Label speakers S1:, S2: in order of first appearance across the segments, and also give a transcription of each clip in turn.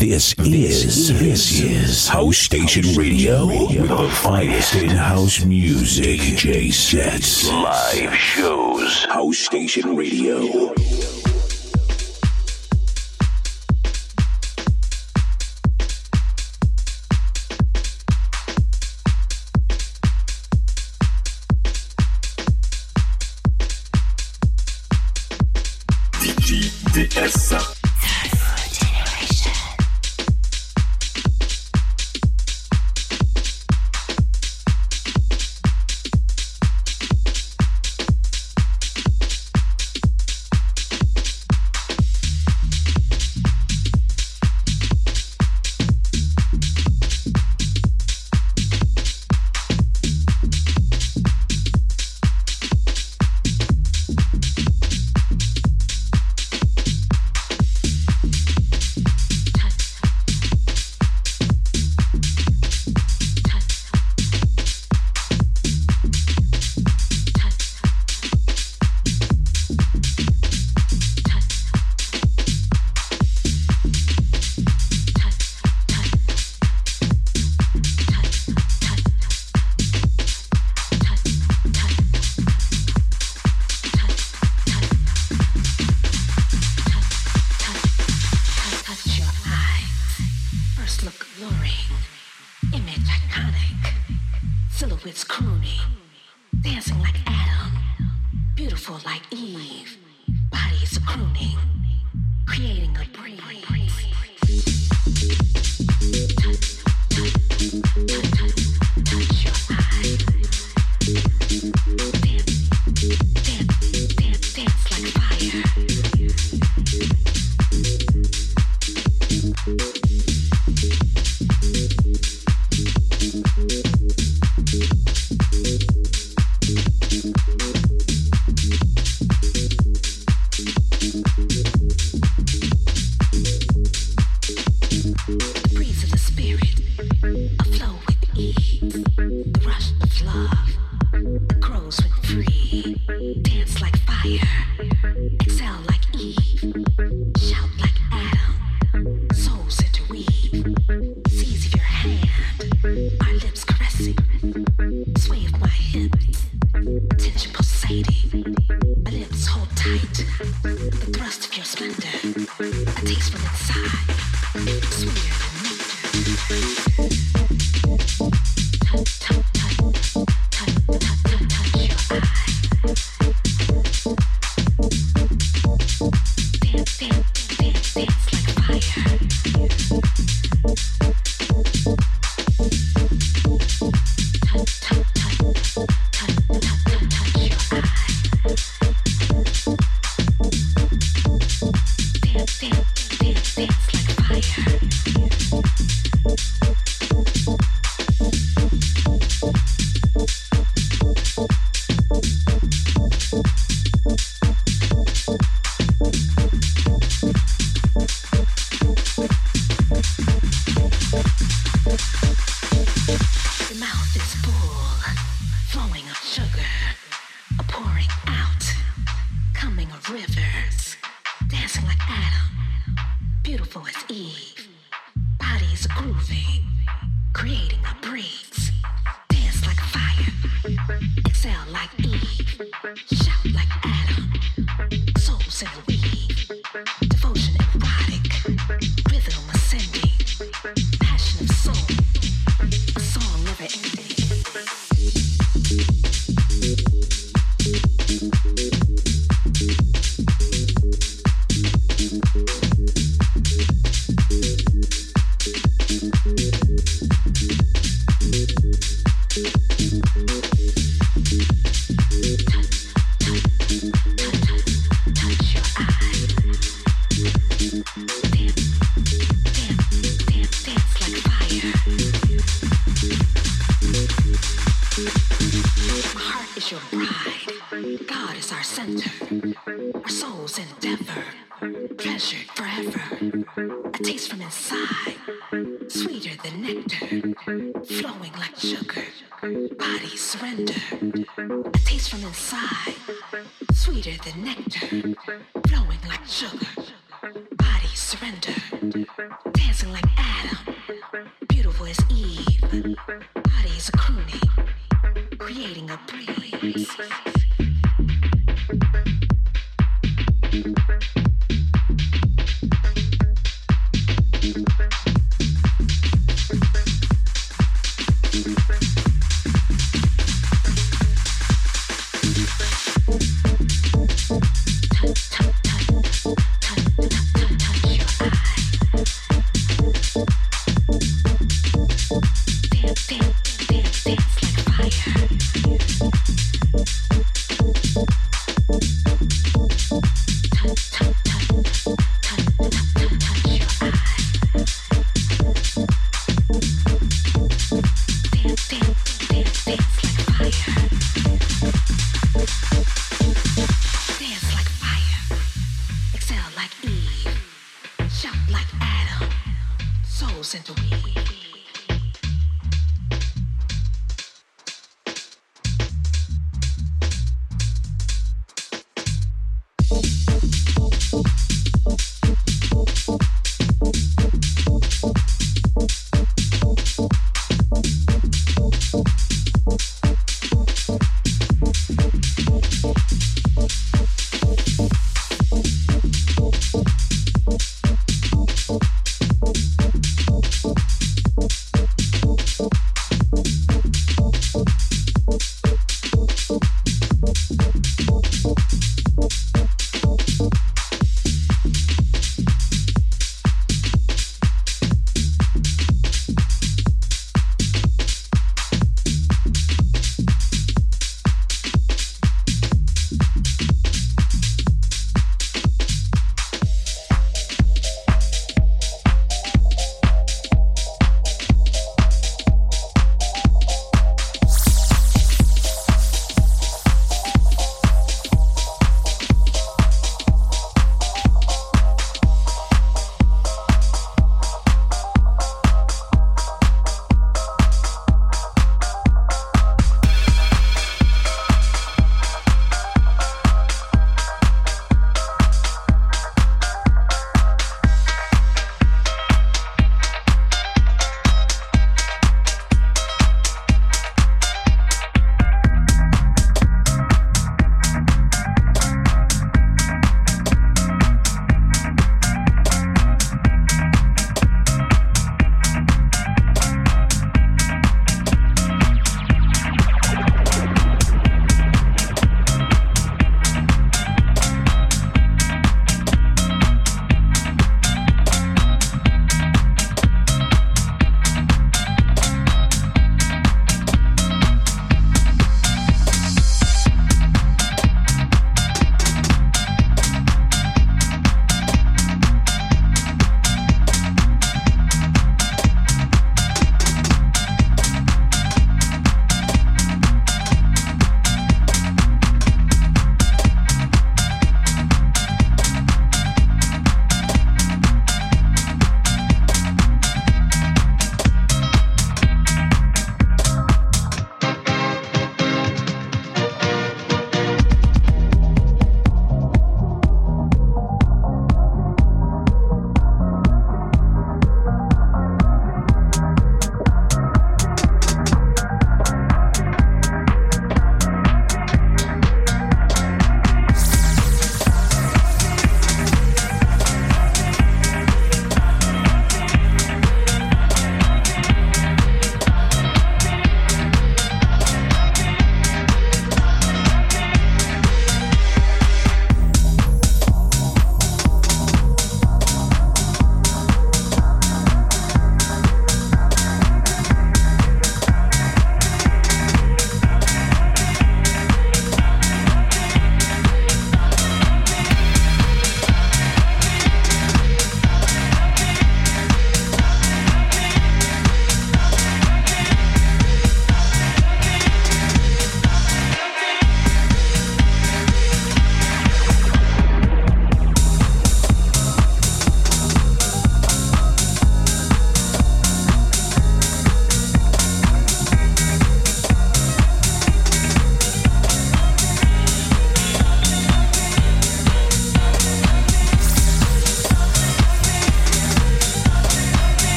S1: This is this is House Station Radio with the finest in house music. DJ sets, live shows. House Station Radio.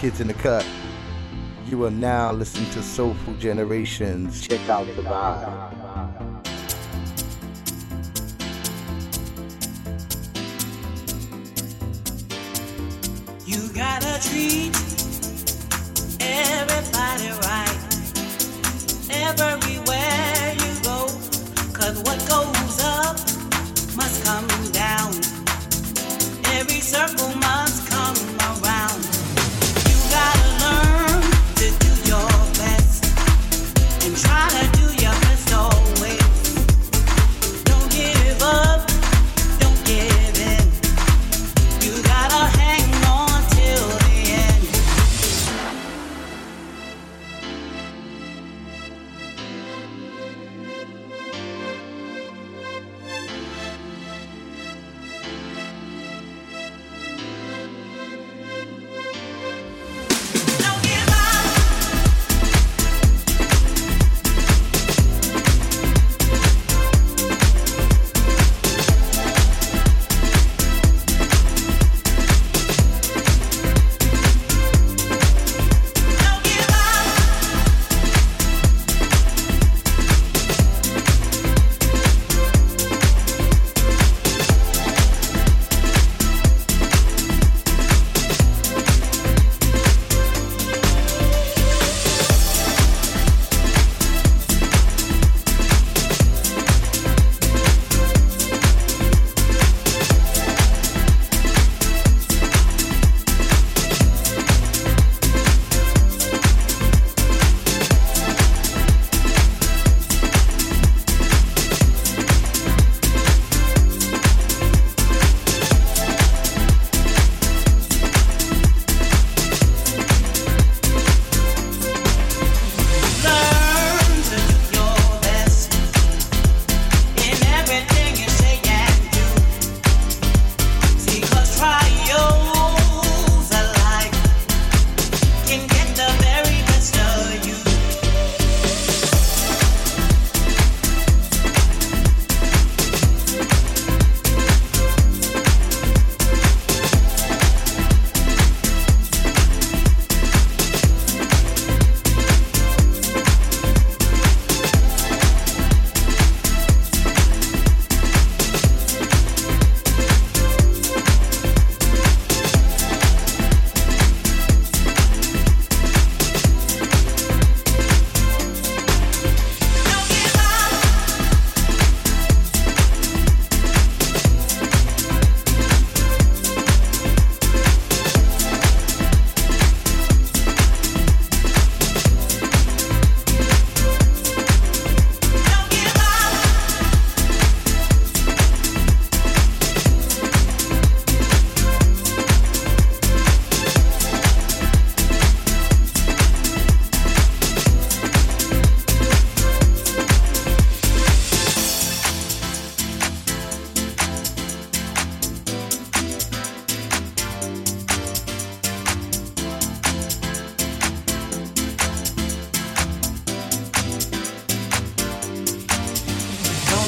S2: Kids in the Cut. You are now listening to Soulful Generations. Check out the vibe.
S3: You got a treat.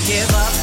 S3: give up.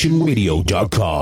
S4: HouseStationRadio.com.